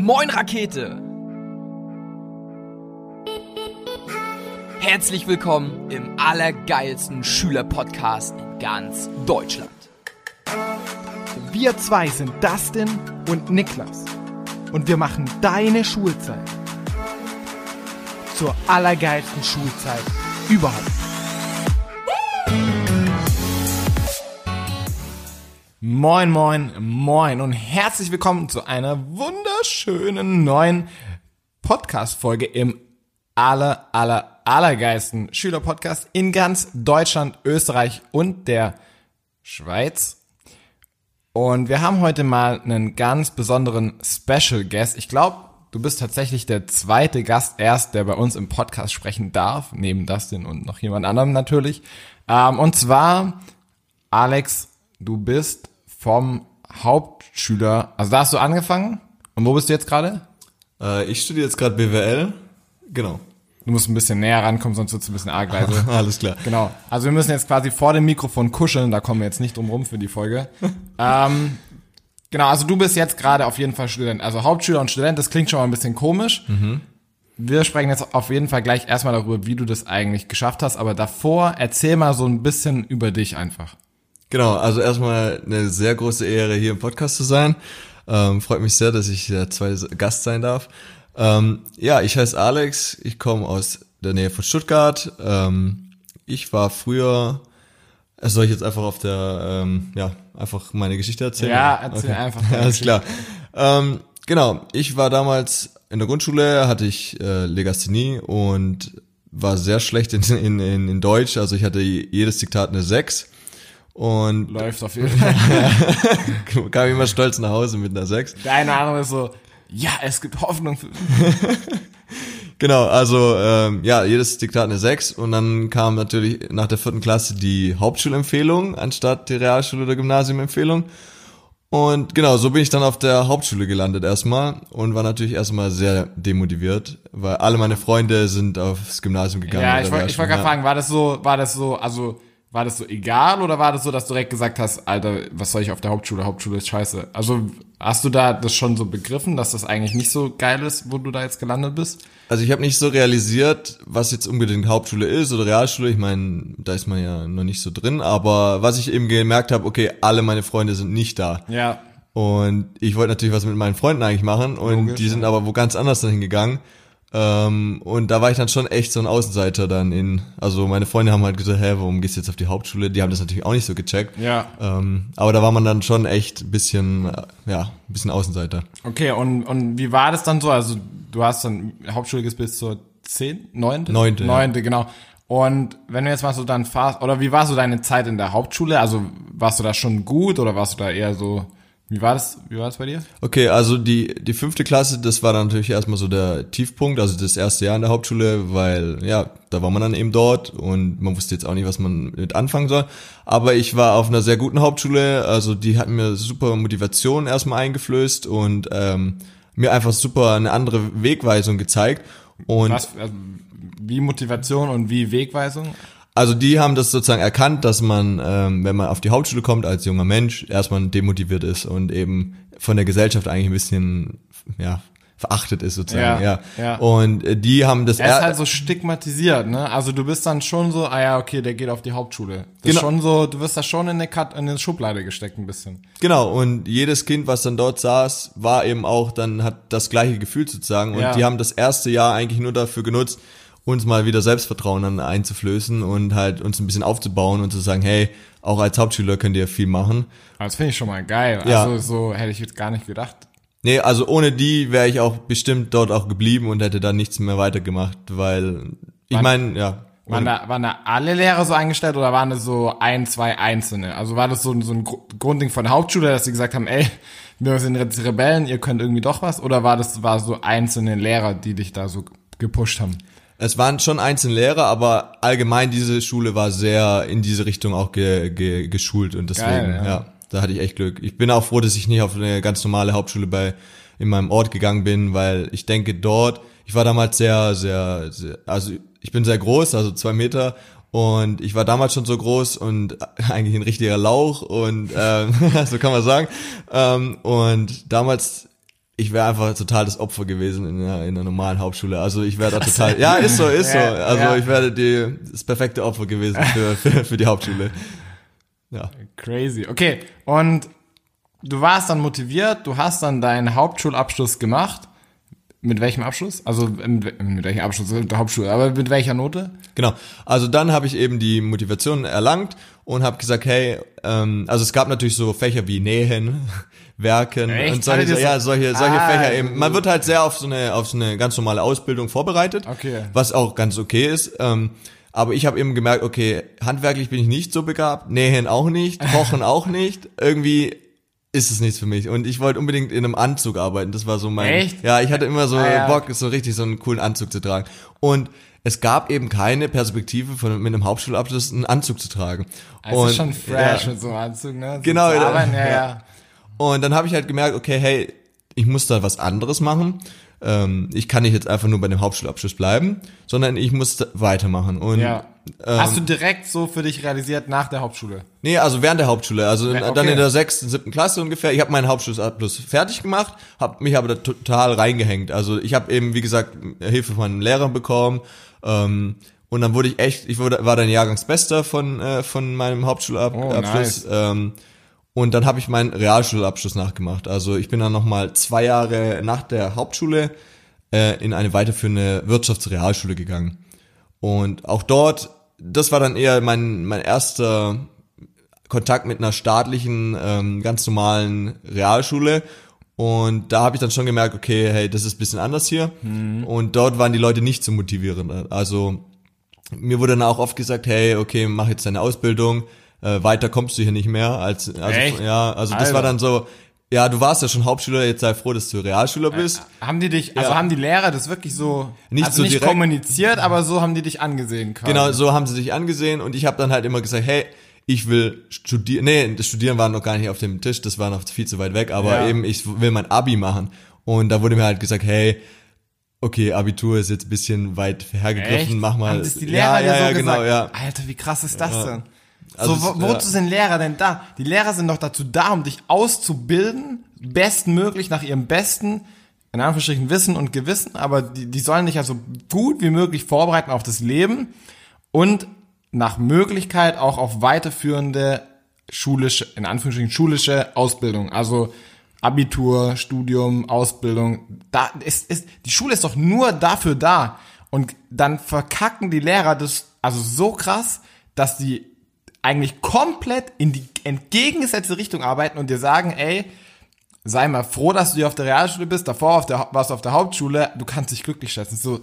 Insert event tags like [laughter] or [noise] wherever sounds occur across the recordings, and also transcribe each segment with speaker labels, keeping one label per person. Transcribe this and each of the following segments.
Speaker 1: Moin Rakete! Herzlich willkommen im allergeilsten Schülerpodcast in ganz Deutschland.
Speaker 2: Wir zwei sind Dustin und Niklas und wir machen deine Schulzeit zur allergeilsten Schulzeit überhaupt. Moin, moin, moin und herzlich willkommen zu einer wunderschönen neuen Podcast-Folge im aller, aller, allergeilsten Schülerpodcast in ganz Deutschland, Österreich und der Schweiz. Und wir haben heute mal einen ganz besonderen Special Guest. Ich glaube, du bist tatsächlich der zweite Gast erst, der bei uns im Podcast sprechen darf, neben Dustin und noch jemand anderem natürlich. Ähm, und zwar, Alex, du bist vom Hauptschüler, also da hast du angefangen. Und wo bist du jetzt gerade?
Speaker 3: Äh, ich studiere jetzt gerade BWL. Genau.
Speaker 2: Du musst ein bisschen näher rankommen, sonst wird's ein bisschen arg leise. [laughs]
Speaker 3: Alles klar.
Speaker 2: Genau. Also wir müssen jetzt quasi vor dem Mikrofon kuscheln, da kommen wir jetzt nicht drum rum für die Folge. [laughs] ähm, genau, also du bist jetzt gerade auf jeden Fall Student. Also Hauptschüler und Student, das klingt schon mal ein bisschen komisch. Wir sprechen jetzt auf jeden Fall gleich erstmal darüber, wie du das eigentlich geschafft hast. Aber davor erzähl mal so ein bisschen über dich einfach.
Speaker 3: Genau, also erstmal eine sehr große Ehre, hier im Podcast zu sein. Ähm, freut mich sehr, dass ich der zweite Gast sein darf. Ähm, ja, ich heiße Alex, ich komme aus der Nähe von Stuttgart. Ähm, ich war früher, äh, soll ich jetzt einfach auf der, ähm, ja, einfach meine Geschichte erzählen?
Speaker 2: Ja, erzähl einfach deine [laughs]
Speaker 3: Alles klar. Ähm, genau, ich war damals in der Grundschule, hatte ich äh, Legasthenie und war sehr schlecht in, in, in, in Deutsch. Also ich hatte jedes Diktat eine 6 und
Speaker 2: Läuft auf jeden [laughs] Fall.
Speaker 3: kam immer stolz nach Hause mit einer 6.
Speaker 2: Deine Ahnung ist so, ja, es gibt Hoffnung für [laughs]
Speaker 3: Genau, also ähm, ja, jedes Diktat eine 6 und dann kam natürlich nach der vierten Klasse die Hauptschulempfehlung anstatt die Realschule oder Gymnasiumempfehlung. Und genau, so bin ich dann auf der Hauptschule gelandet erstmal und war natürlich erstmal sehr demotiviert, weil alle meine Freunde sind aufs Gymnasium gegangen.
Speaker 2: Ja, ich wollte
Speaker 3: Realschule,
Speaker 2: gerade fragen, war das so, war das so, also war das so egal oder war das so, dass du direkt gesagt hast, Alter, was soll ich auf der Hauptschule? Hauptschule ist scheiße. Also hast du da das schon so begriffen, dass das eigentlich nicht so geil ist, wo du da jetzt gelandet bist?
Speaker 3: Also ich habe nicht so realisiert, was jetzt unbedingt Hauptschule ist oder Realschule. Ich meine, da ist man ja noch nicht so drin. Aber was ich eben gemerkt habe, okay, alle meine Freunde sind nicht da.
Speaker 2: Ja.
Speaker 3: Und ich wollte natürlich was mit meinen Freunden eigentlich machen und
Speaker 2: Logisch,
Speaker 3: die sind aber wo ganz anders dahin gegangen. Ähm, und da war ich dann schon echt so ein Außenseiter dann in, also meine Freunde haben halt gesagt, hä, warum gehst du jetzt auf die Hauptschule? Die haben das natürlich auch nicht so gecheckt.
Speaker 2: Ja.
Speaker 3: Ähm, aber da war man dann schon echt ein bisschen, äh, ja, ein bisschen Außenseiter.
Speaker 2: Okay, und, und wie war das dann so? Also du hast dann Hauptschule bis zur 10, 9?
Speaker 3: Neunte, ja.
Speaker 2: Neunte, genau. Und wenn du jetzt mal so dann fahrst, oder wie war so deine Zeit in der Hauptschule? Also warst du da schon gut oder warst du da eher so, wie war das, wie war das bei dir?
Speaker 3: Okay, also die, die fünfte Klasse, das war dann natürlich erstmal so der Tiefpunkt, also das erste Jahr in der Hauptschule, weil ja, da war man dann eben dort und man wusste jetzt auch nicht, was man mit anfangen soll. Aber ich war auf einer sehr guten Hauptschule, also die hat mir super Motivation erstmal eingeflößt und ähm, mir einfach super eine andere Wegweisung gezeigt. Und
Speaker 2: Was, also, wie Motivation und wie Wegweisung?
Speaker 3: Also die haben das sozusagen erkannt, dass man, ähm, wenn man auf die Hauptschule kommt als junger Mensch, erstmal demotiviert ist und eben von der Gesellschaft eigentlich ein bisschen, ja, verachtet ist sozusagen,
Speaker 2: Ja,
Speaker 3: ja.
Speaker 2: ja.
Speaker 3: Und äh, die haben das
Speaker 2: Er ist halt so stigmatisiert, ne? Also du bist dann schon so, ah ja, okay, der geht auf die Hauptschule. Das ist
Speaker 3: Genau.
Speaker 2: schon so, du wirst da schon in eine, Kat in eine Schublade gesteckt ein bisschen.
Speaker 3: genau und jedes Kind, was dann dort saß, war eben auch dann hat das gleiche Gefühl sozusagen und
Speaker 2: Ja.
Speaker 3: die haben das erste Jahr eigentlich nur dafür genutzt, uns mal wieder Selbstvertrauen dann einzuflößen und halt uns ein bisschen aufzubauen und zu sagen, hey, auch als Hauptschüler könnt ihr viel machen.
Speaker 2: Das finde ich schon mal geil.
Speaker 3: Ja.
Speaker 2: Also so hätte ich jetzt gar nicht gedacht.
Speaker 3: Nee, also ohne die wäre ich auch bestimmt dort auch geblieben und hätte dann nichts mehr weitergemacht, weil ich meine, ja.
Speaker 2: Waren da, waren da alle Lehrer so eingestellt oder waren das so ein, zwei Einzelne? Also war das so, so ein Gru- Grundding von der Hauptschule, dass sie gesagt haben, ey, wir sind jetzt Rebellen, ihr könnt irgendwie doch was? Oder war das war so einzelne Lehrer, die dich da so gepusht haben?
Speaker 3: Es waren schon einzelne Lehrer, aber allgemein diese Schule war sehr in diese Richtung auch ge, ge, geschult und deswegen,
Speaker 2: Geil, ja.
Speaker 3: ja. da hatte ich echt Glück. Ich bin auch froh, dass ich nicht auf eine ganz normale Hauptschule bei in meinem Ort gegangen bin, weil ich denke dort, ich war damals sehr, sehr, sehr also ich bin sehr groß, also zwei Meter und ich war damals schon so groß und [laughs] eigentlich ein richtiger Lauch und ähm, [laughs] so kann man sagen. Ähm, und damals ich wäre einfach total das Opfer gewesen in einer, in einer normalen Hauptschule. Also ich wäre da total, ja, ist so, ist so. Also
Speaker 2: ja.
Speaker 3: ich wäre die, das perfekte Opfer gewesen für, für, für die Hauptschule. Ja.
Speaker 2: Crazy. Okay, und du warst dann motiviert, du hast dann deinen Hauptschulabschluss gemacht. Mit welchem Abschluss? Also mit, mit welchem Abschluss der Hauptschule, aber mit welcher Note?
Speaker 3: Genau. Also dann habe ich eben die Motivation erlangt und habe gesagt, hey, ähm, also es gab natürlich so Fächer wie Nähen, Werken
Speaker 2: Echt?
Speaker 3: und solche,
Speaker 2: so-
Speaker 3: ja, solche, solche
Speaker 2: Ah,
Speaker 3: Fächer eben. Man wird halt sehr auf so eine, auf so eine ganz normale Ausbildung vorbereitet,
Speaker 2: Okay.
Speaker 3: was auch ganz okay ist. Ähm, aber ich habe eben gemerkt, okay, handwerklich bin ich nicht so begabt, Nähen auch nicht, [laughs] Kochen auch nicht. Irgendwie ist es nichts für mich. Und ich wollte unbedingt in einem Anzug arbeiten. Das war so mein.
Speaker 2: Echt?
Speaker 3: Ja, ich hatte immer so
Speaker 2: Ah, ja.
Speaker 3: Bock, so richtig so einen coolen Anzug zu tragen. Und es gab eben keine Perspektive von mit einem Hauptschulabschluss einen Anzug zu tragen.
Speaker 2: Es
Speaker 3: und,
Speaker 2: ist schon fresh
Speaker 3: Ja,
Speaker 2: mit so einem Anzug, ne? So
Speaker 3: Genau,
Speaker 2: arbeiten, ja,
Speaker 3: Ja.
Speaker 2: ja.
Speaker 3: Und dann habe ich halt gemerkt, okay, hey, ich muss da was anderes machen. Ähm, ich kann nicht jetzt einfach nur bei dem Hauptschulabschluss bleiben, sondern ich muss weitermachen. Und
Speaker 2: ja.
Speaker 3: ähm,
Speaker 2: Hast du direkt so für dich realisiert nach der Hauptschule?
Speaker 3: Nee, also während der Hauptschule, also
Speaker 2: Ja,
Speaker 3: dann
Speaker 2: okay.
Speaker 3: in der sechsten, siebten Klasse ungefähr. Ich habe meinen Hauptschulabschluss fertig gemacht, habe mich aber da total reingehängt. Also ich habe eben, wie gesagt, Hilfe von meinem Lehrer bekommen ähm, und dann wurde ich echt, ich wurde, war dann Jahrgangsbester von äh, von meinem Hauptschulabschluss.
Speaker 2: Oh, nice.
Speaker 3: ähm, und dann habe ich meinen Realschulabschluss nachgemacht. Also ich bin dann nochmal zwei Jahre nach der Hauptschule äh, in eine weiterführende Wirtschaftsrealschule gegangen. Und auch dort, das war dann eher mein, mein erster Kontakt mit einer staatlichen, ähm, ganz normalen Realschule. Und da habe ich dann schon gemerkt, okay, hey, das ist ein bisschen anders hier. Und dort waren die Leute nicht so motivierend. Also mir wurde dann auch oft gesagt, hey, okay, mach jetzt deine Ausbildung, äh, weiter kommst du hier nicht mehr. Als, also,
Speaker 2: Echt?
Speaker 3: Ja, also das
Speaker 2: Alter.
Speaker 3: war dann so, ja, du warst ja schon Hauptschüler, jetzt sei froh, dass du Realschüler bist.
Speaker 2: Haben die dich, also
Speaker 3: Ja.
Speaker 2: haben die Lehrer das wirklich so,
Speaker 3: Nicht
Speaker 2: also
Speaker 3: so
Speaker 2: nicht
Speaker 3: direkt.
Speaker 2: kommuniziert, aber so haben die dich angesehen quasi.
Speaker 3: Genau, so haben sie sich angesehen und ich habe dann halt immer gesagt, hey, ich will studieren. Nee, das Studieren war noch gar nicht auf dem Tisch, das war noch viel zu weit weg, aber
Speaker 2: Ja.
Speaker 3: eben ich will mein Abi machen. Und da wurde mir halt gesagt, hey, okay, Abitur ist jetzt ein bisschen weit hergegriffen,
Speaker 2: Echt?
Speaker 3: mach mal.
Speaker 2: Haben das die Lehrer
Speaker 3: ja,
Speaker 2: dir
Speaker 3: ja,
Speaker 2: so
Speaker 3: ja,
Speaker 2: gesagt?
Speaker 3: genau, ja.
Speaker 2: Alter, wie krass ist das denn?
Speaker 3: Also
Speaker 2: so, wo, wozu
Speaker 3: ja.
Speaker 2: sind Lehrer denn da? Die Lehrer sind doch dazu da, um dich auszubilden, bestmöglich nach ihrem besten, in Anführungsstrichen, Wissen und Gewissen, aber die, die sollen dich also gut wie möglich vorbereiten auf das Leben und nach Möglichkeit auch auf weiterführende schulische, in Anführungsstrichen, schulische Ausbildung. Also Abitur, Studium, Ausbildung. Da ist, ist, die Schule ist doch nur dafür da. Und dann verkacken die Lehrer das also so krass, dass die eigentlich komplett in die entgegengesetzte Richtung arbeiten und dir sagen, ey, sei mal froh, dass du hier auf der Realschule bist, davor auf der, warst du auf der Hauptschule, du kannst dich glücklich schätzen. So,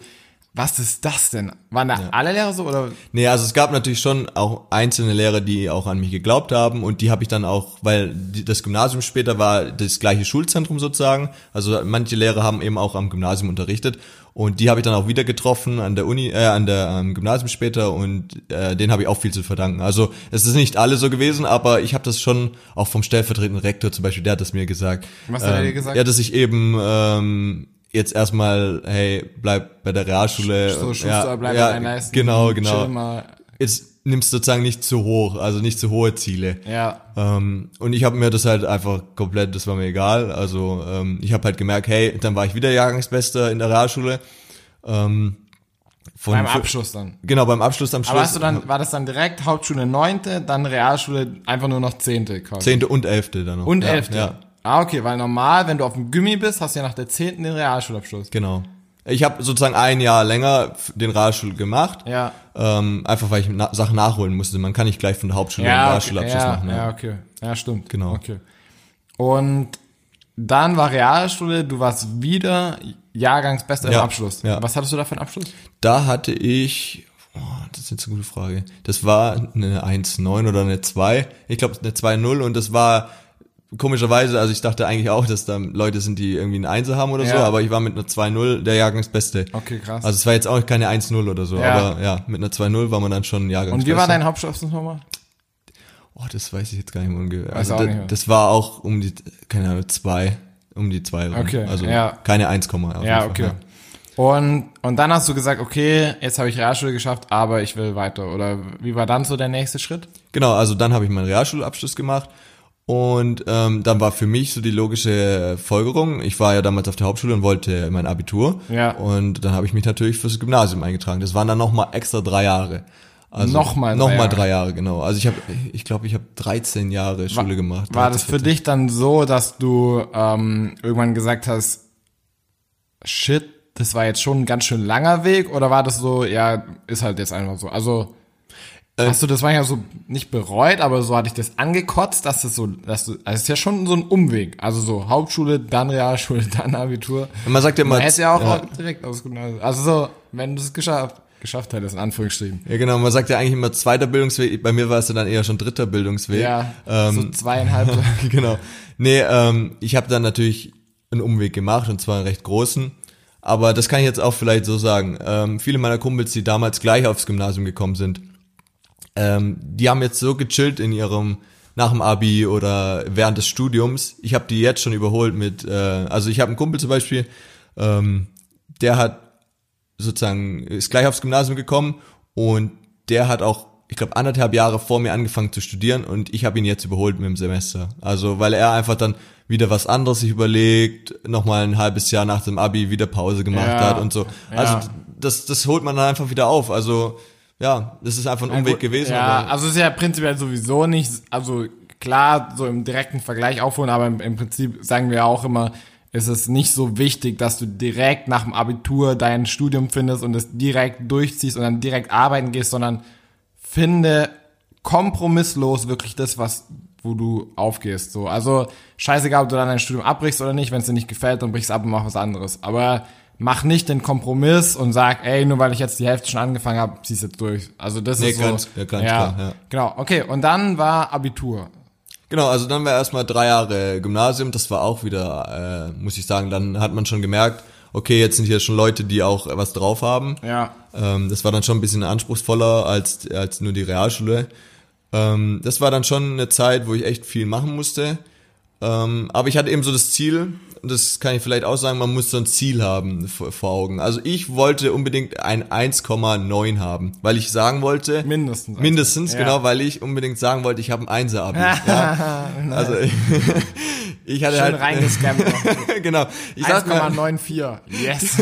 Speaker 2: was ist das denn? Waren da alle Lehrer so oder?
Speaker 3: Nee, also es gab natürlich schon auch einzelne Lehrer, die auch an mich geglaubt haben und die habe ich dann auch, weil das Gymnasium später war das gleiche Schulzentrum sozusagen. Also manche Lehrer haben eben auch am Gymnasium unterrichtet und die habe ich dann auch wieder getroffen an der Uni, äh, an der am Gymnasium später und äh, denen habe ich auch viel zu verdanken. Also es ist nicht alle so gewesen, aber ich habe das schon auch vom stellvertretenden Rektor zum Beispiel, der hat das mir gesagt.
Speaker 2: Was hat er dir
Speaker 3: Ähm,
Speaker 2: gesagt?
Speaker 3: Ja, dass ich eben ähm, jetzt erstmal, hey, bleib bei der Realschule.
Speaker 2: So, Schuster,
Speaker 3: ja,
Speaker 2: bleib
Speaker 3: ja,
Speaker 2: bei deinen Leisten.
Speaker 3: Genau, genau jetzt nimmst du sozusagen nicht zu hoch, also nicht zu hohe Ziele.
Speaker 2: Ja.
Speaker 3: Ähm, und ich habe mir das halt einfach komplett, das war mir egal. Also ähm, ich habe halt gemerkt, hey, dann war ich wieder Jahrgangsbester in der Realschule. Ähm, von
Speaker 2: Beim Abschluss dann.
Speaker 3: Genau, beim Abschluss am Schluss.
Speaker 2: Aber hast du dann, war das dann direkt Hauptschule neunte, dann Realschule einfach nur noch zehnte quasi?
Speaker 3: Zehnte und elfte dann noch.
Speaker 2: Und
Speaker 3: ja,
Speaker 2: elfte.
Speaker 3: Ja,
Speaker 2: Ah, okay, weil normal, wenn du auf dem Gummi bist, hast du ja nach der zehnten den Realschulabschluss.
Speaker 3: genau. Ich habe sozusagen ein Jahr länger den Realschul gemacht.
Speaker 2: Ja.
Speaker 3: Ähm, einfach weil ich na Sachen nachholen musste. Man kann nicht gleich von der Hauptschule
Speaker 2: Ja, okay,
Speaker 3: Realschulabschluss
Speaker 2: ja,
Speaker 3: machen.
Speaker 2: ja, okay. Ja, stimmt.
Speaker 3: Genau.
Speaker 2: Okay. Und dann war Realschule, du warst wieder Jahrgangsbester
Speaker 3: Ja,
Speaker 2: im Abschluss.
Speaker 3: ja.
Speaker 2: Was hattest du da für einen Abschluss?
Speaker 3: Da hatte ich, oh, das ist jetzt eine gute Frage. Das war eine 1,9 oder eine 2. Ich glaube eine 2,0 und das war komischerweise, also ich dachte eigentlich auch, dass da Leute sind, die irgendwie eine 1 haben oder so,
Speaker 2: Ja.
Speaker 3: aber ich war mit einer 2,0 der Jahrgangsbeste.
Speaker 2: Okay, krass.
Speaker 3: Also es war jetzt auch keine 1,0 oder so,
Speaker 2: Ja.
Speaker 3: aber ja, mit einer 2,0 war man dann schon Jahrgangsbester.
Speaker 2: Und wie war dein nochmal?
Speaker 3: Oh, das weiß ich jetzt gar nicht mehr ungefähr. Also
Speaker 2: auch
Speaker 3: da,
Speaker 2: nicht mehr.
Speaker 3: das war auch um die, keine Ahnung, 2, um die 2 rum.
Speaker 2: Okay,
Speaker 3: Also
Speaker 2: ja.
Speaker 3: keine 1, auf jeden
Speaker 2: Ja, okay. Und, und dann hast du gesagt, okay, jetzt habe ich Realschule geschafft, aber ich will weiter. Oder wie war dann so der nächste Schritt?
Speaker 3: Genau, also dann habe ich meinen Realschulabschluss gemacht Und ähm, dann war für mich so die logische Folgerung. Ich war ja damals auf der Hauptschule und wollte mein Abitur.
Speaker 2: Ja.
Speaker 3: Und dann habe ich mich natürlich fürs Gymnasium eingetragen. Das waren dann nochmal extra drei Jahre. Also
Speaker 2: Nochmal drei
Speaker 3: Nochmal
Speaker 2: Jahre.
Speaker 3: drei Jahre, genau. Also ich habe, ich glaube, ich habe 13 Jahre Schule gemacht.
Speaker 2: War das für dich dann so, dass du ähm, irgendwann gesagt hast, shit, das war jetzt schon ein ganz schön langer Weg? Oder war das so, ja, ist halt jetzt einfach so? Also,
Speaker 3: Äh,
Speaker 2: hast du das manchmal so nicht bereut, aber so hatte ich das angekotzt, dass das so, dass du, also es ist ja schon so ein Umweg. Also so Hauptschule, dann Realschule, [laughs] dann Abitur.
Speaker 3: Und man sagt ja immer,
Speaker 2: Man hätte ja auch
Speaker 3: ja,
Speaker 2: direkt aufs Gymnasium. Also so, wenn du es geschafft, geschafft hättest, in Anführungsstrichen.
Speaker 3: ja genau, man sagt ja eigentlich immer zweiter Bildungsweg. Bei mir war es ja dann eher schon dritter Bildungsweg.
Speaker 2: Ja,
Speaker 3: ähm,
Speaker 2: so zweieinhalb. [laughs]
Speaker 3: genau. Nee, ähm, ich habe dann natürlich einen Umweg gemacht und zwar einen recht großen. Aber das kann ich jetzt auch vielleicht so sagen. Ähm, viele meiner Kumpels, die damals gleich aufs Gymnasium gekommen sind, ähm, die haben jetzt so gechillt in ihrem nach dem Abi oder während des Studiums. Ich habe die jetzt schon überholt mit, äh, also ich habe einen Kumpel zum Beispiel, ähm, der hat sozusagen ist gleich aufs Gymnasium gekommen und der hat auch, ich glaube, anderthalb Jahre vor mir angefangen zu studieren und ich habe ihn jetzt überholt mit dem Semester. Also weil er einfach dann wieder was anderes sich überlegt, nochmal ein halbes Jahr nach dem Abi wieder Pause gemacht
Speaker 2: Ja,
Speaker 3: hat und so. Also
Speaker 2: ja.
Speaker 3: das, das holt man dann einfach wieder auf. Also ja, das ist einfach ein Umweg gewesen.
Speaker 2: Ja,
Speaker 3: aber
Speaker 2: also es ist ja prinzipiell sowieso nicht, also klar, so im direkten Vergleich aufholen, aber im, im Prinzip sagen wir auch immer, ist es nicht so wichtig, dass du direkt nach dem Abitur dein Studium findest und es direkt durchziehst und dann direkt arbeiten gehst, sondern finde kompromisslos wirklich das, was wo du aufgehst. So, also scheißegal, ob du dann dein Studium abbrichst oder nicht. Wenn es dir nicht gefällt, dann brichst ab und mach was anderes. Aber mach nicht den Kompromiss und sag, ey, nur weil ich jetzt die Hälfte schon angefangen habe, zieh's jetzt durch. Also das
Speaker 3: Nee,
Speaker 2: ist so.
Speaker 3: ganz- ja, ganz klar, ja.
Speaker 2: Genau. Okay. Und dann war Abitur.
Speaker 3: Genau, also dann war erstmal drei Jahre Gymnasium, das war auch wieder, äh, muss ich sagen, dann hat man schon gemerkt, okay, jetzt sind hier schon Leute, die auch was drauf haben.
Speaker 2: Ja.
Speaker 3: Ähm, das war dann schon ein bisschen anspruchsvoller als, als nur die Realschule. Ähm, das war dann schon eine Zeit, wo ich echt viel machen musste. Ähm, aber ich hatte eben so das Ziel, und das kann ich vielleicht auch sagen, man muss so ein Ziel haben vor, Augen. Also ich wollte unbedingt ein 1,9 haben, weil ich sagen wollte,
Speaker 2: Mindestens.
Speaker 3: mindestens,
Speaker 2: Ja.
Speaker 3: genau, weil ich unbedingt sagen wollte, ich habe ein Einser-Abi. ja. [laughs] Also [laughs] ich hatte
Speaker 2: Schön
Speaker 3: halt,
Speaker 2: reingescampt. [laughs]
Speaker 3: genau, ich sag mir,
Speaker 2: 1,94. Yes.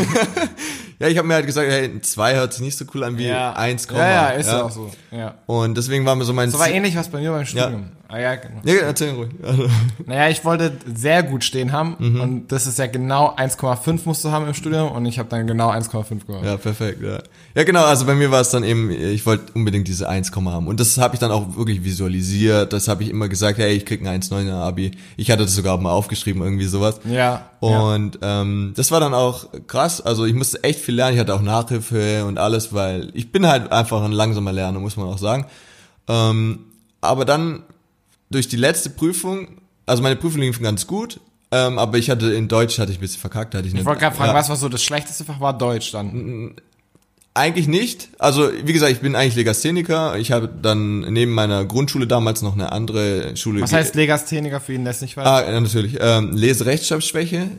Speaker 3: Ja, ich habe mir halt gesagt, hey, 2 hört sich nicht so cool an wie
Speaker 2: ja.
Speaker 3: 1,
Speaker 2: Ja, ja, ist ja. auch so. Ja.
Speaker 3: Und deswegen war mir so mein
Speaker 2: So war
Speaker 3: Ziel-
Speaker 2: ähnlich was bei mir beim Studium. Ah, ja, genau.
Speaker 3: Ja, erzähl ruhig. Also,
Speaker 2: Naja, ich wollte sehr gut stehen haben
Speaker 3: Mhm.
Speaker 2: und das ist ja genau 1,5 musst du haben im Studium und ich habe dann genau 1,5 gehabt.
Speaker 3: ja, perfekt, ja. Ja, genau, also bei mir war es dann eben, ich wollte unbedingt diese 1, haben. Und das habe ich dann auch wirklich visualisiert. Das habe ich immer gesagt, hey, ich krieg ein 1,9er Abi. Ich hatte das sogar mal aufgeschrieben, irgendwie sowas.
Speaker 2: Ja. ja.
Speaker 3: Und ähm, das war dann auch krass. Also ich musste echt viel lernen. Ich hatte auch Nachhilfe und alles, weil ich bin halt einfach ein langsamer Lerner, muss man auch sagen. Ähm, aber dann durch die letzte Prüfung, also meine Prüfung lief ganz gut, ähm, aber ich hatte in Deutsch hatte ich ein bisschen verkackt, hatte ich
Speaker 2: Ich wollte gerade fragen,
Speaker 3: ja,
Speaker 2: was war so das schlechteste Fach? War Deutsch dann.
Speaker 3: Eigentlich nicht. Also wie gesagt, ich bin eigentlich Legastheniker. Ich habe dann neben meiner Grundschule damals noch eine andere Schule.
Speaker 2: Was heißt Legastheniker für ihn, es nicht weiß?
Speaker 3: Ah, ja, natürlich. Ähm, Leserechtschreibschwäche.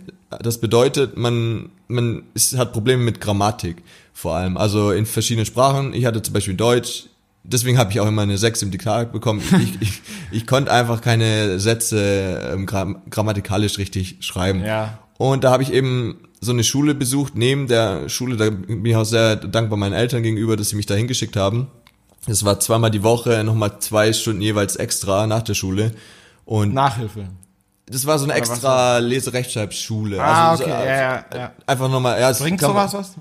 Speaker 3: Das bedeutet, man, man ist, hat Probleme mit Grammatik vor allem. Also in verschiedenen Sprachen. Ich hatte zum Beispiel Deutsch. Deswegen habe ich auch immer eine 6 im Diktat bekommen. Ich, ich, [laughs] ich konnte einfach keine Sätze ähm, gram grammatikalisch richtig schreiben.
Speaker 2: Ja.
Speaker 3: Und da habe ich eben so eine Schule besucht, neben der Schule, da bin ich auch sehr dankbar meinen Eltern gegenüber, dass sie mich da hingeschickt haben. Das war zweimal die Woche, nochmal zwei Stunden jeweils extra nach der Schule. Und
Speaker 2: Nachhilfe.
Speaker 3: das war so eine extra Leserechtschreibschule.
Speaker 2: Ah,
Speaker 3: also
Speaker 2: okay,
Speaker 3: so,
Speaker 2: ja, ja, ja.
Speaker 3: Einfach nochmal, ja,
Speaker 2: Bringt sowas was?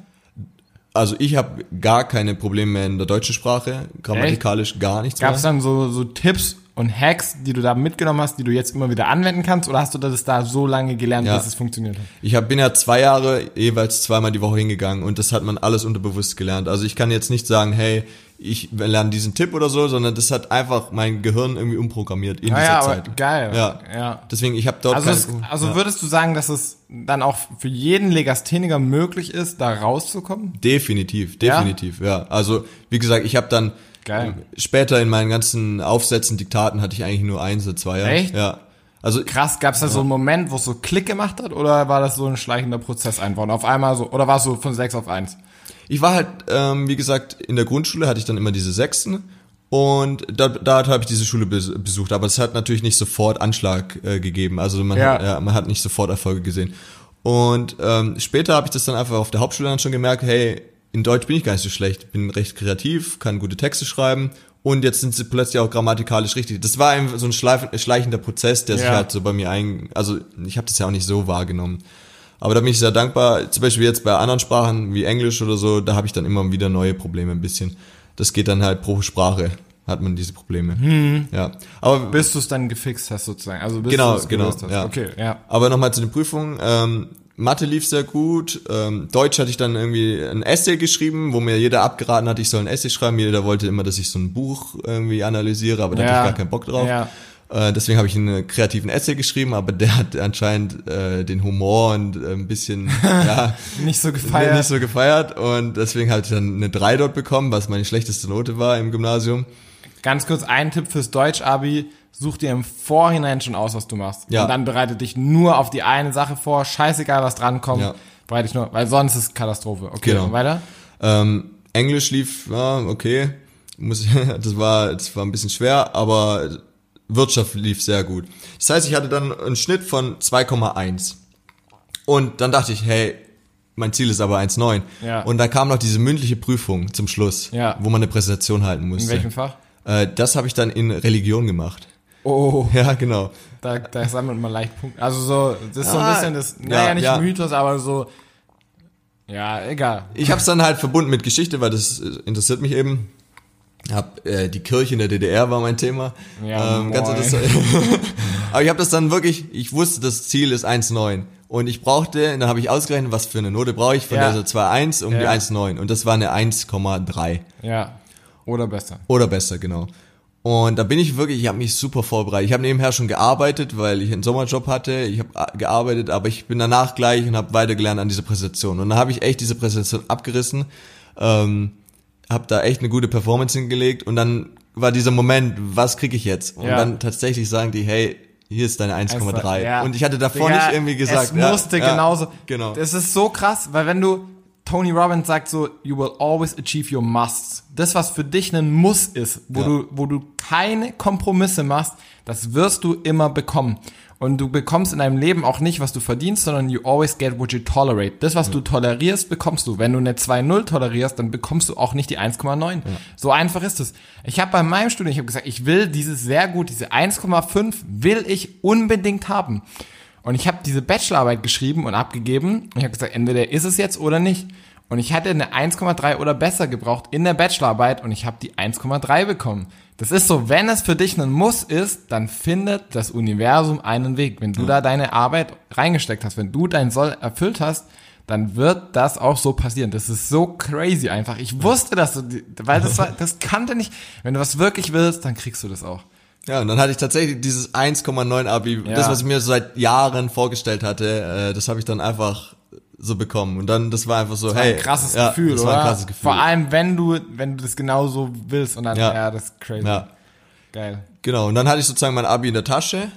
Speaker 3: Also ich habe gar keine Probleme mehr in der deutschen Sprache, grammatikalisch gar nichts
Speaker 2: Gab es
Speaker 3: mehr.
Speaker 2: dann so, so Tipps und Hacks, die du da mitgenommen hast, die du jetzt immer wieder anwenden kannst? Oder hast du das da so lange gelernt,
Speaker 3: Ja.
Speaker 2: dass es funktioniert hat?
Speaker 3: Ich hab, bin ja zwei Jahre jeweils zweimal die Woche hingegangen und das hat man alles unterbewusst gelernt. Also ich kann jetzt nicht sagen, hey, ich lerne diesen Tipp oder so, sondern das hat einfach mein Gehirn irgendwie umprogrammiert in
Speaker 2: Ah
Speaker 3: dieser
Speaker 2: ja,
Speaker 3: Zeit.
Speaker 2: geil.
Speaker 3: Ja.
Speaker 2: ja.
Speaker 3: Deswegen, ich habe dort
Speaker 2: Also, es, also
Speaker 3: ja.
Speaker 2: würdest du sagen, dass es dann auch für jeden Legastheniker möglich ist, da rauszukommen?
Speaker 3: Definitiv, definitiv, ja. Also, wie gesagt, ich habe dann
Speaker 2: Geil.
Speaker 3: später in meinen ganzen Aufsätzen, Diktaten hatte ich eigentlich nur eins oder zwei.
Speaker 2: Echt?
Speaker 3: Ja. Also
Speaker 2: Krass, gab es da so einen Moment, wo es so Klick gemacht hat oder war das so ein schleichender Prozess einfach und auf einmal so, oder war es so von 6 auf 1?
Speaker 3: ich war halt, ähm, wie gesagt, in der Grundschule hatte ich dann immer diese Sechsten Und da, da habe ich diese Schule bes- besucht, aber es hat natürlich nicht sofort Anschlag äh, gegeben. Also man,
Speaker 2: Ja.
Speaker 3: hat, ja, man hat nicht sofort Erfolge gesehen. Und ähm, später habe ich das dann einfach auf der Hauptschule dann schon gemerkt, hey, in Deutsch bin ich gar nicht so schlecht, bin recht kreativ, kann gute Texte schreiben und jetzt sind sie plötzlich auch grammatikalisch richtig. Das war einfach so ein schleichender Prozess, der sich
Speaker 2: Ja.
Speaker 3: halt so bei mir ein, also ich habe das ja auch nicht so wahrgenommen. Aber da bin ich sehr dankbar. Zum Beispiel jetzt bei anderen Sprachen wie Englisch oder so, da habe ich dann immer wieder neue Probleme ein bisschen. Das geht dann halt pro Sprache, hat man diese Probleme.
Speaker 2: Hm.
Speaker 3: Ja. Aber
Speaker 2: Bis du es dann gefixt hast sozusagen. Also bis
Speaker 3: Genau,
Speaker 2: du es
Speaker 3: genau,
Speaker 2: hast.
Speaker 3: ja.
Speaker 2: Okay, ja.
Speaker 3: Aber nochmal zu den Prüfungen. Ähm, Mathe lief sehr gut. Ähm, Deutsch hatte ich dann irgendwie ein Essay geschrieben, wo mir jeder abgeraten hat, ich soll ein Essay schreiben. Jeder wollte immer, dass ich so ein Buch irgendwie analysiere, aber da
Speaker 2: Ja.
Speaker 3: hatte ich gar keinen Bock drauf.
Speaker 2: Ja.
Speaker 3: Äh, deswegen habe ich einen kreativen Essay geschrieben, aber der hat anscheinend äh, den Humor und äh, ein bisschen [laughs] ja,
Speaker 2: Nicht so gefeiert.
Speaker 3: nicht so gefeiert und deswegen habe ich dann eine 3 dort bekommen, was meine schlechteste Note war im Gymnasium.
Speaker 2: Ganz kurz ein Tipp fürs Deutsch-Abi. Such dir im Vorhinein schon aus, was du machst.
Speaker 3: Ja.
Speaker 2: Und dann bereite dich nur auf die eine Sache vor. Scheißegal, was drankommt.
Speaker 3: Ja.
Speaker 2: Bereite dich nur, weil sonst ist Katastrophe. Okay,
Speaker 3: Genau.
Speaker 2: weiter?
Speaker 3: Ähm, Englisch lief, ja, okay. Muss, [laughs] das war, das war ein bisschen schwer, aber Wirtschaft lief sehr gut. Das heißt, ich hatte dann einen Schnitt von 2,1. Und dann dachte ich, hey, mein Ziel ist aber 1,9.
Speaker 2: Ja.
Speaker 3: Und dann kam noch diese mündliche Prüfung zum Schluss,
Speaker 2: Ja.
Speaker 3: wo man eine Präsentation halten musste.
Speaker 2: In welchem Fach?
Speaker 3: Äh, das habe ich dann in Religion gemacht.
Speaker 2: Oh,
Speaker 3: Ja, genau.
Speaker 2: da, da sammelt man leicht Punkte. Also so, das ist so ein bisschen das,
Speaker 3: ja,
Speaker 2: naja, nicht
Speaker 3: ja.
Speaker 2: Mythos, aber so, ja, egal.
Speaker 3: Ich habe es dann halt verbunden mit Geschichte, weil das äh, interessiert mich eben. Hab äh, die Kirche in der DDR war mein Thema.
Speaker 2: Ja,
Speaker 3: ganz
Speaker 2: moin.
Speaker 3: interessant. [laughs] Aber ich habe das dann wirklich, ich wusste, das Ziel ist 1,9 und ich brauchte, dann habe ich ausgerechnet, was für eine Note brauche ich von
Speaker 2: Ja.
Speaker 3: der 2,1 um die
Speaker 2: Ja.
Speaker 3: 1,9 und das war eine 1,3
Speaker 2: Ja. Oder besser.
Speaker 3: oder besser, genau. Und da bin ich wirklich, ich habe mich super vorbereitet. Ich habe nebenher schon gearbeitet, weil ich einen Sommerjob hatte. Ich habe gearbeitet, aber ich bin danach gleich und habe weitergelernt an dieser Präsentation. Und dann habe ich echt diese Präsentation abgerissen, ähm, habe da echt eine gute Performance hingelegt und dann war dieser Moment, was kriege ich jetzt? Und
Speaker 2: Ja.
Speaker 3: dann tatsächlich sagen die, hey, hier ist deine 1,3.
Speaker 2: Ja.
Speaker 3: Und ich hatte davor
Speaker 2: Digga,
Speaker 3: nicht irgendwie gesagt,
Speaker 2: Es musste
Speaker 3: ja,
Speaker 2: genauso.
Speaker 3: Genau.
Speaker 2: Das ist so krass, weil wenn du, Tony Robbins sagt so, you will always achieve your musts. Das, was für dich ein Muss ist, wo
Speaker 3: Ja.
Speaker 2: du, wo du keine Kompromisse machst, das wirst du immer bekommen. Und du bekommst in deinem Leben auch nicht, was du verdienst, sondern you always get what you tolerate. Das, was du tolerierst, bekommst du. Wenn du eine 2.0 tolerierst, dann bekommst du auch nicht die 1,9. So einfach ist es. Ich habe bei meinem Studium, ich habe gesagt, ich will dieses sehr gut, diese 1,5 will ich unbedingt haben. Und ich habe diese Bachelorarbeit geschrieben und abgegeben. Und ich habe gesagt, entweder ist es jetzt oder nicht. Und ich hatte eine 1,3 oder besser gebraucht in der Bachelorarbeit und ich habe die 1,3 bekommen. Das ist so, wenn es für dich ein Muss ist, dann findet das Universum einen Weg. Wenn du da deine Arbeit reingesteckt hast, wenn du dein Soll erfüllt hast, dann wird das auch so passieren. Das ist so crazy einfach. Ich wusste, dass du, weil das war, das kannte nicht. Wenn du was wirklich willst, dann kriegst du das auch.
Speaker 3: Ja, und dann hatte ich tatsächlich dieses 1,9 Abi,
Speaker 2: Ja.
Speaker 3: das, was ich mir seit Jahren vorgestellt hatte, äh, das habe ich dann einfach so bekommen. Und dann, das war einfach so, hey.
Speaker 2: ein krasses
Speaker 3: ja,
Speaker 2: Gefühl,
Speaker 3: das
Speaker 2: oder?
Speaker 3: war ein krasses Gefühl.
Speaker 2: Vor allem, wenn du, wenn du das genauso willst und dann, ja,
Speaker 3: Ja.
Speaker 2: das ist crazy.
Speaker 3: Ja,
Speaker 2: Geil.
Speaker 3: genau. Und dann hatte ich sozusagen mein Abi in der Tasche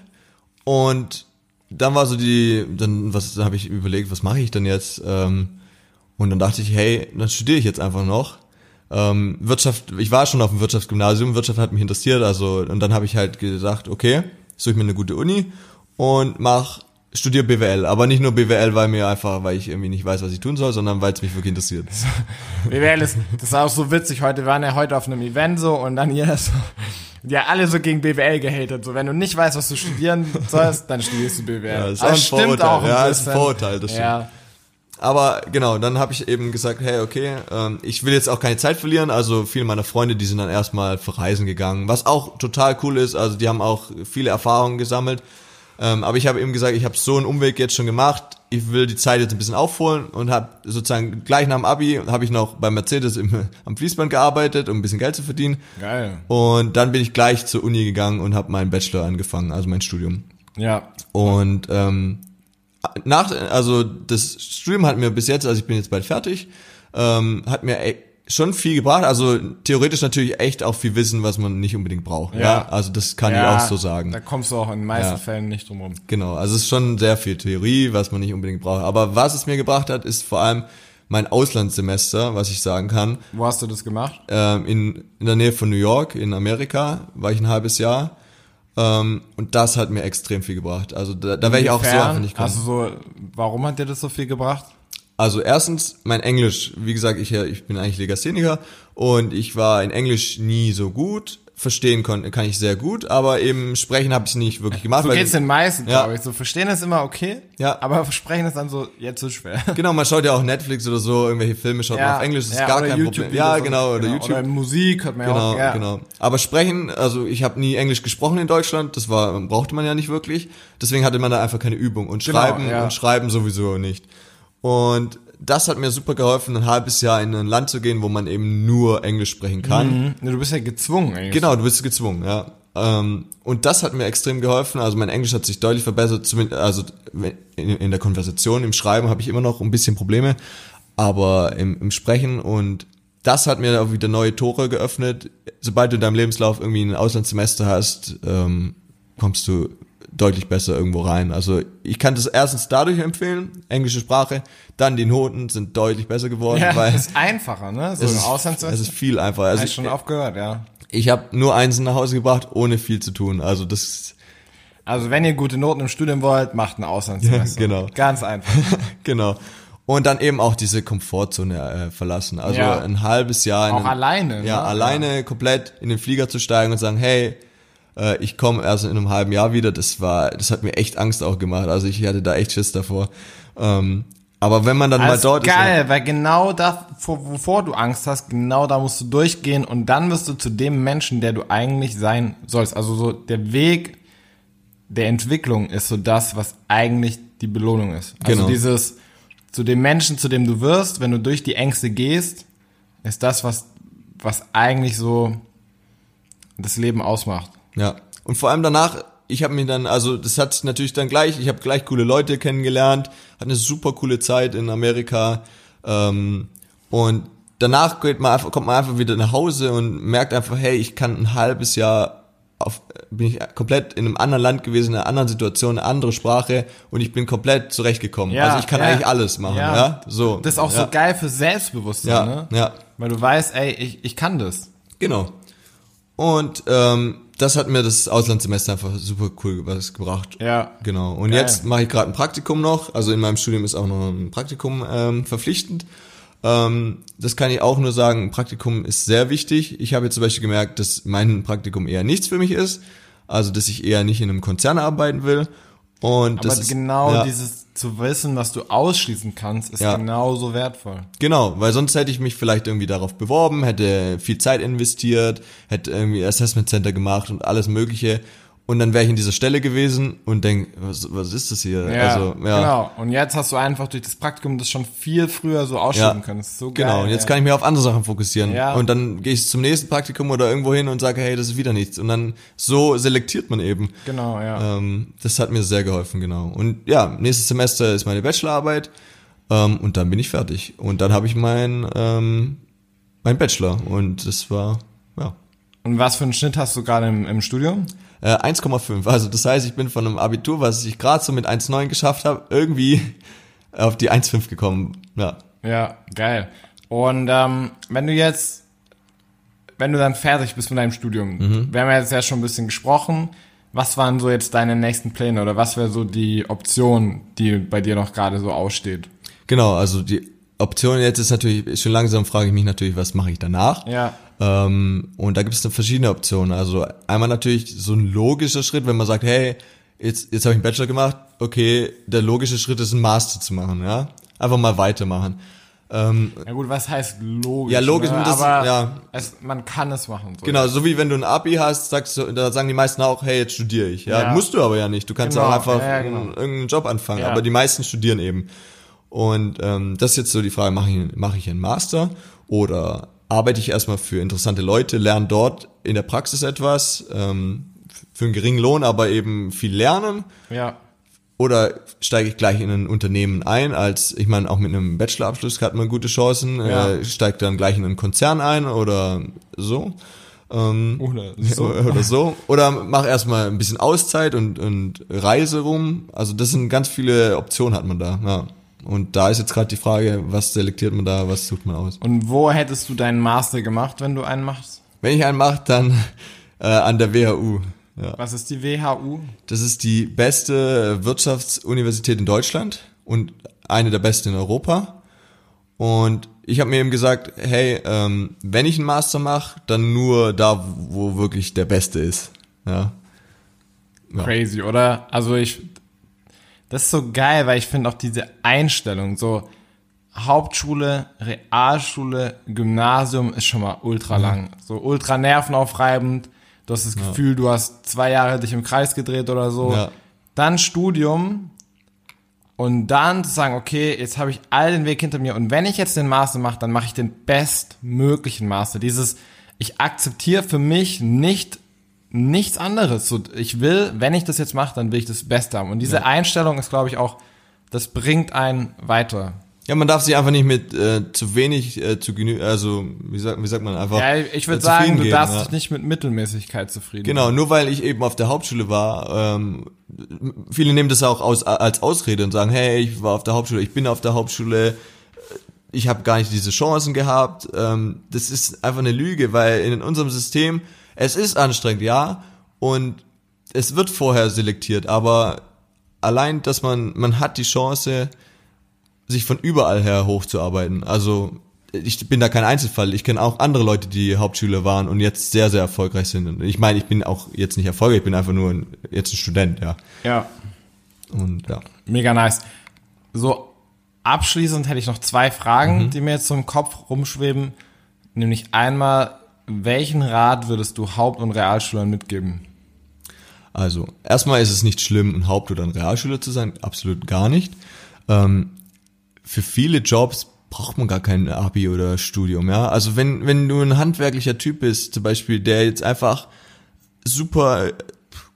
Speaker 3: und dann war so die, dann was dann habe ich überlegt, was mache ich denn jetzt? Ähm, und dann dachte ich, hey, dann studiere ich jetzt einfach noch. Ähm, Wirtschaft, ich war schon auf dem Wirtschaftsgymnasium, Wirtschaft hat mich interessiert, also und dann habe ich halt gesagt, okay, suche ich mir eine gute Uni und mach studiere BWL, aber nicht nur BWL, weil mir einfach, weil ich irgendwie nicht weiß, was ich tun soll, sondern weil es mich wirklich interessiert.
Speaker 2: BWL ist, das ist auch so witzig. Heute wir waren ja heute auf einem Event so und dann jeder so, ja, alle so gegen BWL gehatet. So, wenn du nicht weißt, was du studieren sollst, dann studierst du BWL.
Speaker 3: Ja, ist
Speaker 2: Aber
Speaker 3: auch ein
Speaker 2: stimmt
Speaker 3: Vorurteil.
Speaker 2: auch
Speaker 3: Ja, ist ein. Vorurteil, das stimmt.
Speaker 2: Ja,
Speaker 3: Aber genau, dann habe ich eben gesagt, hey, okay, ähm, ich will jetzt auch keine Zeit verlieren. Also viele meiner Freunde, die sind dann erstmal verreisen gegangen, was auch total cool ist. Also die haben auch viele Erfahrungen gesammelt. Ähm, aber ich habe eben gesagt, ich habe so einen Umweg jetzt schon gemacht. Ich will die Zeit jetzt ein bisschen aufholen und habe sozusagen gleich nach dem Abi habe ich noch bei Mercedes im, [laughs] am Fließband gearbeitet, um ein bisschen Geld zu verdienen.
Speaker 2: geil.
Speaker 3: Und dann bin ich gleich zur Uni gegangen und habe meinen Bachelor angefangen, also mein Studium.
Speaker 2: Ja,
Speaker 3: Und ähm, nach, also das Studium hat mir bis jetzt, also ich bin jetzt bald fertig, ähm, hat mir e schon viel gebracht. Also theoretisch natürlich echt auch viel Wissen, was man nicht unbedingt braucht. Ja,
Speaker 2: Ja.
Speaker 3: also das kann
Speaker 2: ja,
Speaker 3: ich auch so sagen.
Speaker 2: Da kommst du auch in den meisten
Speaker 3: Ja.
Speaker 2: Fällen nicht drum rum.
Speaker 3: Genau, also es ist schon sehr viel Theorie, was man nicht unbedingt braucht. Aber was es mir gebracht hat, ist vor allem mein Auslandssemester, was ich sagen kann.
Speaker 2: Wo hast du das gemacht?
Speaker 3: Ähm, in, in der Nähe von New York, in Amerika, war ich ein halbes Jahr. Ähm, und das hat mir extrem viel gebracht. Also da, da wäre ich auch so einfach nicht
Speaker 2: Also so, warum hat dir das so viel gebracht?
Speaker 3: Also erstens, mein Englisch, wie gesagt, ich, ich bin eigentlich Legastheniker und ich war in Englisch nie so gut verstehen kann, kann ich sehr gut, aber eben sprechen habe ich nicht wirklich gemacht.
Speaker 2: So geht's den meisten,
Speaker 3: Ja.
Speaker 2: glaube ich. So verstehen ist immer okay,
Speaker 3: Ja.
Speaker 2: aber sprechen ist dann so jetzt so schwer. [laughs]
Speaker 3: Genau, man schaut ja auch Netflix oder so, irgendwelche Filme schaut man auf Englisch, das ist
Speaker 2: ja,
Speaker 3: gar kein Problem.
Speaker 2: YouTube-Videos
Speaker 3: Ja, genau, oder YouTube.
Speaker 2: Oder Musik hat man ja
Speaker 3: Genau,
Speaker 2: auch. Ja.
Speaker 3: genau. Aber sprechen, also ich habe nie Englisch gesprochen in Deutschland, das war brauchte man ja nicht wirklich. Deswegen hatte man da einfach keine Übung und
Speaker 2: Genau,
Speaker 3: schreiben
Speaker 2: ja.
Speaker 3: und schreiben sowieso nicht. Und das hat mir super geholfen, ein halbes Jahr in ein Land zu gehen, wo man eben nur Englisch sprechen kann.
Speaker 2: Mhm. Du bist ja gezwungen eigentlich.
Speaker 3: Genau, du bist gezwungen, ja. Ähm, und das hat mir extrem geholfen. Also mein Englisch hat sich deutlich verbessert. Zumindest, also in, in der Konversation, im Schreiben habe ich immer noch ein bisschen Probleme, aber im, im Sprechen und das hat mir auch wieder neue Tore geöffnet. Sobald du in deinem Lebenslauf irgendwie ein Auslandssemester hast, ähm, kommst du deutlich besser irgendwo rein. Also ich kann das erstens dadurch empfehlen, englische Sprache, dann die Noten sind deutlich besser geworden,
Speaker 2: Ja,
Speaker 3: weil
Speaker 2: ist einfacher, ne? So
Speaker 3: es
Speaker 2: im
Speaker 3: ist,
Speaker 2: Auslandssemester.
Speaker 3: es ist viel einfacher. Also
Speaker 2: ich schon oft gehört, ja.
Speaker 3: ich habe nur Einsen nach Hause gebracht, ohne viel zu tun. Also das,
Speaker 2: Also wenn ihr gute Noten im Studium wollt, macht ein [laughs] Auslandssemester.
Speaker 3: Ja, genau.
Speaker 2: Ganz einfach. [laughs]
Speaker 3: genau. Und dann eben auch diese Komfortzone äh, verlassen. Also
Speaker 2: Ja.
Speaker 3: ein halbes Jahr. in
Speaker 2: Auch
Speaker 3: den-
Speaker 2: alleine, ne?
Speaker 3: Ja, alleine komplett in den Flieger zu steigen und sagen, hey, äh, ich komme erst in einem halben Jahr wieder. Das war, das hat mir echt Angst auch gemacht. Also ich hatte da echt Schiss davor. Ähm, aber wenn man dann
Speaker 2: Das
Speaker 3: mal
Speaker 2: ist
Speaker 3: dort
Speaker 2: geil, weil genau das, vor- wovor du Angst hast, genau da musst du durchgehen und dann wirst du zu dem Menschen, der du eigentlich sein sollst. Also so der Weg der Entwicklung ist so das, was eigentlich die Belohnung ist. Also
Speaker 3: Genau.
Speaker 2: dieses zu dem Menschen, zu dem du wirst, wenn du durch die Ängste gehst, ist das, was, was eigentlich so das Leben ausmacht.
Speaker 3: Ja. Und vor allem danach, ich habe mir dann, also das hat sich natürlich dann gleich, ich habe gleich coole Leute kennengelernt, hatte eine super coole Zeit in Amerika ähm, und danach geht man einfach, kommt man einfach wieder nach Hause und merkt einfach, hey, ich kann ein halbes Jahr auf, bin ich komplett in einem anderen Land gewesen, in einer anderen Situation, eine andere Sprache und ich bin komplett zurechtgekommen.
Speaker 2: Ja,
Speaker 3: also ich kann
Speaker 2: ja.
Speaker 3: eigentlich alles machen, ja.
Speaker 2: Ja.
Speaker 3: So.
Speaker 2: Das ist auch so geil für Selbstbewusstsein,
Speaker 3: Ja,
Speaker 2: ne?
Speaker 3: ja.
Speaker 2: Weil du weißt, ey, ich, ich kann das.
Speaker 3: Genau. Und ähm, das hat mir das Auslandssemester einfach super cool was gebracht.
Speaker 2: Ja.
Speaker 3: Genau. Und
Speaker 2: Geil.
Speaker 3: jetzt mache ich gerade ein Praktikum noch. Also in meinem Studium ist auch noch ein Praktikum ähm, verpflichtend. Ähm, das kann ich auch nur sagen, ein Praktikum ist sehr wichtig. Ich habe jetzt zum Beispiel gemerkt, dass mein Praktikum eher nichts für mich ist. Also dass ich eher nicht in einem Konzern arbeiten will. Und
Speaker 2: Aber
Speaker 3: das ist,
Speaker 2: genau
Speaker 3: ja.
Speaker 2: dieses zu wissen, was du ausschließen kannst, ist
Speaker 3: Ja.
Speaker 2: genauso wertvoll.
Speaker 3: Genau, weil sonst hätte ich mich vielleicht irgendwie darauf beworben, hätte viel Zeit investiert, hätte irgendwie Assessment Center gemacht und alles Mögliche. Und dann wäre ich in dieser Stelle gewesen und denk, was, was ist das hier?
Speaker 2: Ja,
Speaker 3: also, ja.
Speaker 2: genau. Und jetzt hast du einfach durch das Praktikum das schon viel früher so ausschließen
Speaker 3: Ja,
Speaker 2: können. Das ist so geil.
Speaker 3: Genau, und jetzt
Speaker 2: ja.
Speaker 3: kann ich mich auf andere Sachen fokussieren.
Speaker 2: Ja.
Speaker 3: Und dann gehe ich zum nächsten Praktikum oder irgendwo hin und sage, hey, das ist wieder nichts. Und dann so selektiert man eben.
Speaker 2: Genau, ja.
Speaker 3: Ähm, das hat mir sehr geholfen, genau. Und ja, nächstes Semester ist meine Bachelorarbeit ähm, und dann bin ich fertig. Und dann habe ich mein, ähm, mein Bachelor und das war, ja,
Speaker 2: Und was für einen Schnitt hast du gerade im, im Studium?
Speaker 3: Äh, 1,5. Also das heißt, ich bin von einem Abitur, was ich gerade so mit 1,9 geschafft habe, irgendwie auf die 1,5 gekommen. Ja.
Speaker 2: Ja, geil. Und ähm, wenn du jetzt, wenn du dann fertig bist mit deinem Studium,
Speaker 3: Mhm.
Speaker 2: wir haben ja jetzt ja schon ein bisschen gesprochen, was waren so jetzt deine nächsten Pläne oder was wäre so die Option, die bei dir noch gerade so aussteht?
Speaker 3: Genau, also die Option jetzt ist natürlich, schon langsam frage ich mich natürlich, was mache ich danach?
Speaker 2: Ja.
Speaker 3: Ähm, und da gibt es dann verschiedene Optionen. Also einmal natürlich so ein logischer Schritt, wenn man sagt, hey, jetzt, jetzt habe ich einen Bachelor gemacht, okay, der logische Schritt ist, einen Master zu machen, ja. Einfach mal weitermachen. Ähm,
Speaker 2: Ja gut, was heißt logisch?
Speaker 3: Ja, logisch,
Speaker 2: ne?
Speaker 3: das-
Speaker 2: aber
Speaker 3: ja.
Speaker 2: es, man kann es machen. So.
Speaker 3: genau, so wie wenn du ein Abi hast, sagst du, da sagen die meisten auch, hey, jetzt studiere ich. Ja,
Speaker 2: Ja.
Speaker 3: musst du aber ja nicht. Du kannst
Speaker 2: Genau,
Speaker 3: auch einfach
Speaker 2: ja, genau.
Speaker 3: einen- irgendeinen Job anfangen.
Speaker 2: Ja.
Speaker 3: Aber die meisten studieren eben. Und ähm, das ist jetzt so die Frage, mache ich, mache ich einen Master oder arbeite ich erstmal für interessante Leute, lerne dort in der Praxis etwas, ähm, für einen geringen Lohn, aber eben viel lernen.
Speaker 2: Ja.
Speaker 3: Oder steige ich gleich in ein Unternehmen ein, als, ich meine, auch mit einem Bachelorabschluss hat man gute Chancen,
Speaker 2: Ja.
Speaker 3: äh, steigt dann gleich in einen Konzern ein oder so. Ähm,
Speaker 2: Oder [laughs]
Speaker 3: so. Oder so. Oder mach erstmal ein bisschen Auszeit und, und Reise rum. Also das sind ganz viele Optionen hat man da. Ja. Und da ist jetzt gerade die Frage, was selektiert man da, was sucht man aus?
Speaker 2: Und wo hättest du deinen Master gemacht, wenn du einen machst?
Speaker 3: Wenn ich einen mache, dann äh, an der WHU. Ja.
Speaker 2: Was ist die WHU?
Speaker 3: Das ist die beste Wirtschaftsuniversität in Deutschland und eine der besten in Europa. Und ich habe mir eben gesagt, hey, ähm, wenn ich einen Master mache, dann nur da, wo wirklich der Beste ist. Ja. Ja.
Speaker 2: Crazy, oder? Also ich, das ist so geil, weil ich finde auch diese Einstellung, so Hauptschule, Realschule, Gymnasium ist schon mal ultra lang. So ultra nervenaufreibend. Du hast das Gefühl, du hast zwei Jahre dich im Kreis gedreht oder so.
Speaker 3: Ja.
Speaker 2: Dann Studium und dann zu sagen, okay, jetzt habe ich all den Weg hinter mir und wenn ich jetzt den Master mache, dann mache ich den bestmöglichen Master. Dieses, ich akzeptiere für mich nicht nichts anderes. So, ich will, wenn ich das jetzt mache, dann will ich das Beste haben. Und diese Einstellung ist, glaube ich, auch, das bringt einen weiter.
Speaker 3: Ja, man darf sich einfach nicht mit äh, zu wenig äh, zu genü also wie sagt, wie sagt man einfach
Speaker 2: Ja, ich würde
Speaker 3: äh,
Speaker 2: sagen, du
Speaker 3: geben,
Speaker 2: darfst
Speaker 3: ja.
Speaker 2: dich nicht mit Mittelmäßigkeit zufrieden
Speaker 3: Genau, nur weil ich eben auf der Hauptschule war, ähm, viele nehmen das auch aus, als Ausrede und sagen, hey, ich war auf der Hauptschule, ich bin auf der Hauptschule, ich habe gar nicht diese Chancen gehabt. Ähm, das ist einfach eine Lüge, weil in unserem System, es ist anstrengend, ja, und es wird vorher selektiert, aber allein, dass man, man hat die Chance, sich von überall her hochzuarbeiten. Also ich bin da kein Einzelfall. Ich kenne auch andere Leute, die Hauptschüler waren und jetzt sehr, sehr erfolgreich sind. Und ich meine, ich bin auch jetzt nicht erfolgreich, ich bin einfach nur ein, jetzt ein Student, ja.
Speaker 2: Ja,
Speaker 3: Und ja.
Speaker 2: mega nice. So, abschließend hätte ich noch zwei Fragen,
Speaker 3: Mhm.
Speaker 2: die mir jetzt so im Kopf rumschweben. Nämlich einmal, welchen Rat würdest du Haupt- und Realschülern mitgeben?
Speaker 3: Also, erstmal ist es nicht schlimm, ein Haupt- oder ein Realschüler zu sein, absolut gar nicht. Ähm, für viele Jobs braucht man gar kein Abi oder Studium, ja. Also wenn, wenn du ein handwerklicher Typ bist, zum Beispiel, der jetzt einfach super,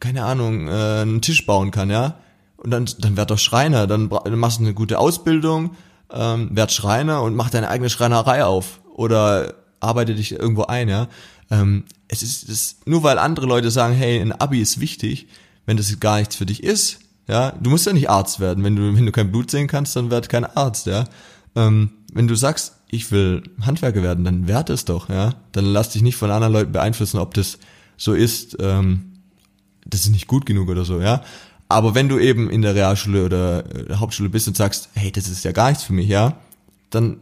Speaker 3: keine Ahnung, äh, einen Tisch bauen kann, ja, und dann, dann werd doch Schreiner, dann, dann machst du eine gute Ausbildung, ähm, werd Schreiner und mach deine eigene Schreinerei auf oder arbeite dich irgendwo ein, ja. Ähm, es ist es, nur weil andere Leute sagen, hey, ein Abi ist wichtig, wenn das gar nichts für dich ist, ja, du musst ja nicht Arzt werden. Wenn du, wenn du kein Blut sehen kannst, dann werd kein Arzt, ja. Ähm, wenn du sagst, ich will Handwerker werden, dann werd es doch, ja. Dann lass dich nicht von anderen Leuten beeinflussen, ob das so ist, ähm, das ist nicht gut genug oder so, ja. Aber wenn du eben in der Realschule oder äh, Hauptschule bist und sagst, hey, das ist ja gar nichts für mich, ja, dann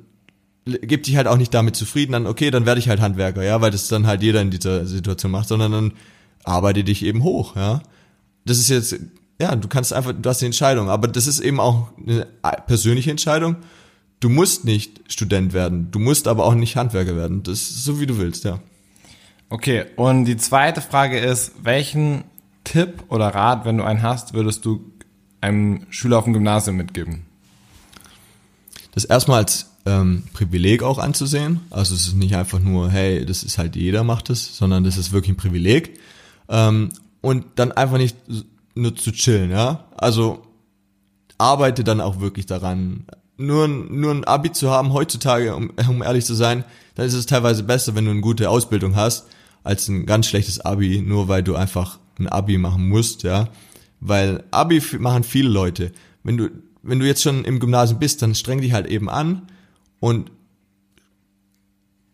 Speaker 3: gib dich halt auch nicht damit zufrieden, dann okay, dann werde ich halt Handwerker, ja, weil das dann halt jeder in dieser Situation macht, sondern dann arbeite dich eben hoch, ja. Das ist jetzt, ja, du kannst einfach, du hast die Entscheidung, aber das ist eben auch eine persönliche Entscheidung. Du musst nicht Student werden, du musst aber auch nicht Handwerker werden. Das ist so wie du willst, ja.
Speaker 2: Okay, und die zweite Frage ist, welchen Tipp oder Rat, wenn du einen hast, würdest du einem Schüler auf dem Gymnasium mitgeben?
Speaker 3: Das erstmal als ähm, Privileg auch anzusehen. Also es ist nicht einfach nur, hey, das ist halt jeder macht es, sondern das ist wirklich ein Privileg. Ähm, und dann einfach nicht nur zu chillen, ja. Also arbeite dann auch wirklich daran. Nur, nur ein Abi zu haben heutzutage, um, [laughs] um ehrlich zu sein, dann ist es teilweise besser, wenn du eine gute Ausbildung hast, als ein ganz schlechtes Abi, nur weil du einfach ein Abi machen musst, ja. Weil Abi machen viele Leute. Wenn du, wenn du jetzt schon im Gymnasium bist, dann streng dich halt eben an und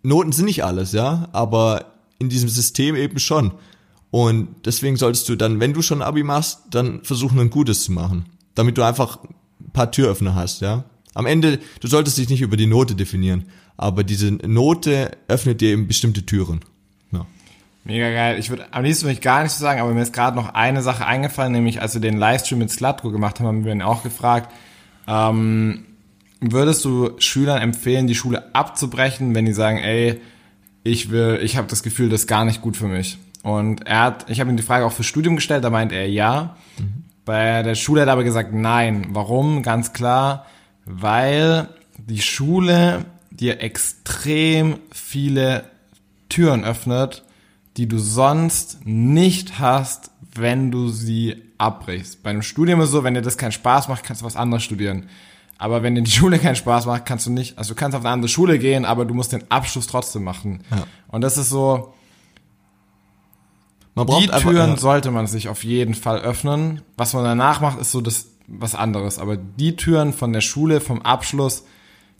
Speaker 3: Noten sind nicht alles, ja, aber in diesem System eben schon. Und deswegen solltest du dann, wenn du schon Abi machst, dann versuchen, ein gutes zu machen. Damit du einfach ein paar Türöffner hast, ja. Am Ende, du solltest dich nicht über die Note definieren, aber diese Note öffnet dir eben bestimmte Türen.
Speaker 2: Mega geil. Ich würde am liebsten würde ich gar nichts sagen, aber mir ist gerade noch eine Sache eingefallen, nämlich als wir den Livestream mit Slatko gemacht haben, haben wir ihn auch gefragt, ähm, würdest du Schülern empfehlen, die Schule abzubrechen, wenn die sagen, ey, ich will, ich habe das Gefühl, das ist gar nicht gut für mich. Und er hat, ich habe ihm die Frage auch fürs Studium gestellt, da meint er ja. Bei der Schule hat er aber gesagt, nein. Warum? Ganz klar, weil die Schule dir extrem viele Türen öffnet, die du sonst nicht hast, wenn du sie abbrichst. Bei einem Studium ist es so, wenn dir das keinen Spaß macht, kannst du was anderes studieren. Aber wenn dir die [laughs] Schule keinen Spaß macht, kannst du nicht, also du kannst auf eine andere Schule gehen, aber du musst den Abschluss trotzdem machen.
Speaker 3: Ja.
Speaker 2: Und das ist so,
Speaker 3: Man
Speaker 2: die
Speaker 3: braucht einfach,
Speaker 2: Türen
Speaker 3: ja.
Speaker 2: sollte man sich auf jeden Fall öffnen. Was man danach macht, ist so das was anderes. Aber die Türen von der Schule, vom Abschluss,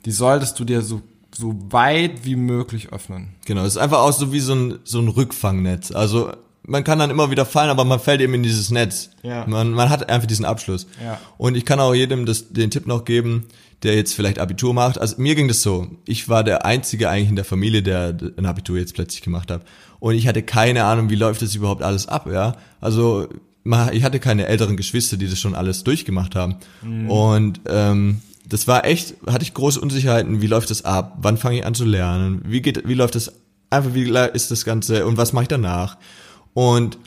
Speaker 2: die solltest du dir so, so weit wie möglich öffnen.
Speaker 3: Genau, es ist einfach auch so wie so ein, so ein Rückfangnetz. Also man kann dann immer wieder fallen, aber man fällt eben in dieses Netz.
Speaker 2: Ja.
Speaker 3: Man, man hat einfach diesen Abschluss.
Speaker 2: Ja.
Speaker 3: Und ich kann auch jedem das, den Tipp noch geben, der jetzt vielleicht Abitur macht. Also mir ging das so. Ich war der Einzige eigentlich in der Familie, der ein Abitur jetzt plötzlich gemacht hat. Und ich hatte keine Ahnung, wie läuft das überhaupt alles ab, ja. Also ich hatte keine älteren Geschwister, die das schon alles durchgemacht haben. Und ähm, das war echt, hatte ich große Unsicherheiten, wie läuft das ab, wann fange ich an zu lernen, wie geht, wie läuft das, einfach wie ist das Ganze und was mache ich danach. Und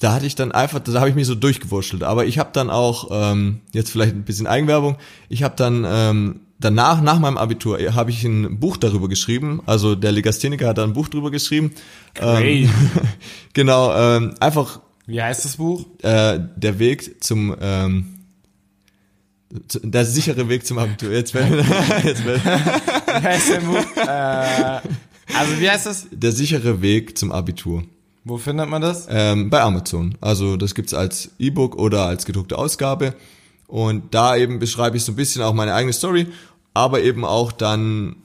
Speaker 3: da hatte ich dann einfach, da habe ich mich so durchgewurschtelt. Aber ich habe dann auch, ähm, jetzt vielleicht ein bisschen Eigenwerbung, ich habe dann ähm, danach, nach meinem Abitur, habe ich ein Buch darüber geschrieben. Also der Legastheniker hat da ein Buch darüber geschrieben. Ähm, [laughs] genau, ähm, einfach
Speaker 2: Wie heißt das Buch?
Speaker 3: äh, der Weg zum ähm, der sichere Weg zum Abitur. Jetzt, werden- [laughs] jetzt werden-
Speaker 2: äh, also wie heißt das?
Speaker 3: der sichere Weg zum Abitur.
Speaker 2: Wo findet man das?
Speaker 3: Ähm, bei Amazon. Also das gibt's als E-Book oder als gedruckte Ausgabe. Und da eben beschreibe ich so ein bisschen auch meine eigene Story, aber eben auch dann,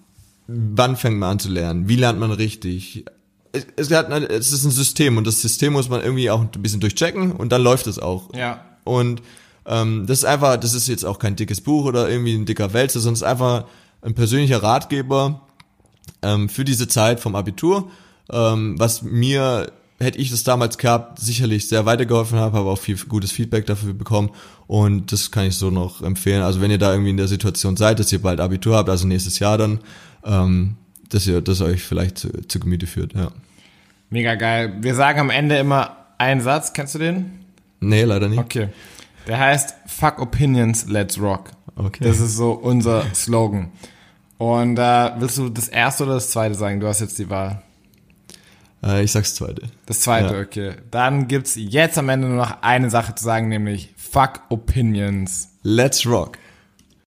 Speaker 3: wann fängt man an zu lernen? Wie lernt man richtig? Es, es, hat, es ist ein System und das System muss man irgendwie auch ein bisschen durchchecken und dann läuft es auch.
Speaker 2: Ja.
Speaker 3: Und ähm, das ist einfach, das ist jetzt auch kein dickes Buch oder irgendwie ein dicker Wälzer, sondern es ist einfach ein persönlicher Ratgeber ähm, für diese Zeit vom Abitur, ähm, was mir, hätte ich das damals gehabt, sicherlich sehr weitergeholfen habe, habe auch viel gutes Feedback dafür bekommen und das kann ich so noch empfehlen. Also wenn ihr da irgendwie in der Situation seid, dass ihr bald Abitur habt, also nächstes Jahr dann, ähm, dass ihr das euch vielleicht zu, zu Gemüte führt, ja.
Speaker 2: Mega geil. Wir sagen am Ende immer einen Satz. Kennst du den?
Speaker 3: Nee, leider nicht.
Speaker 2: Okay. Der heißt Fuck Opinions, Let's Rock.
Speaker 3: Okay.
Speaker 2: Das ist so unser Slogan. Und äh, willst du das erste oder das zweite sagen? Du hast jetzt die Wahl.
Speaker 3: Äh, ich sag's zweite.
Speaker 2: Das zweite,
Speaker 3: Ja.
Speaker 2: okay. Dann gibt's jetzt am Ende nur noch eine Sache zu sagen, nämlich Fuck Opinions.
Speaker 3: Let's rock.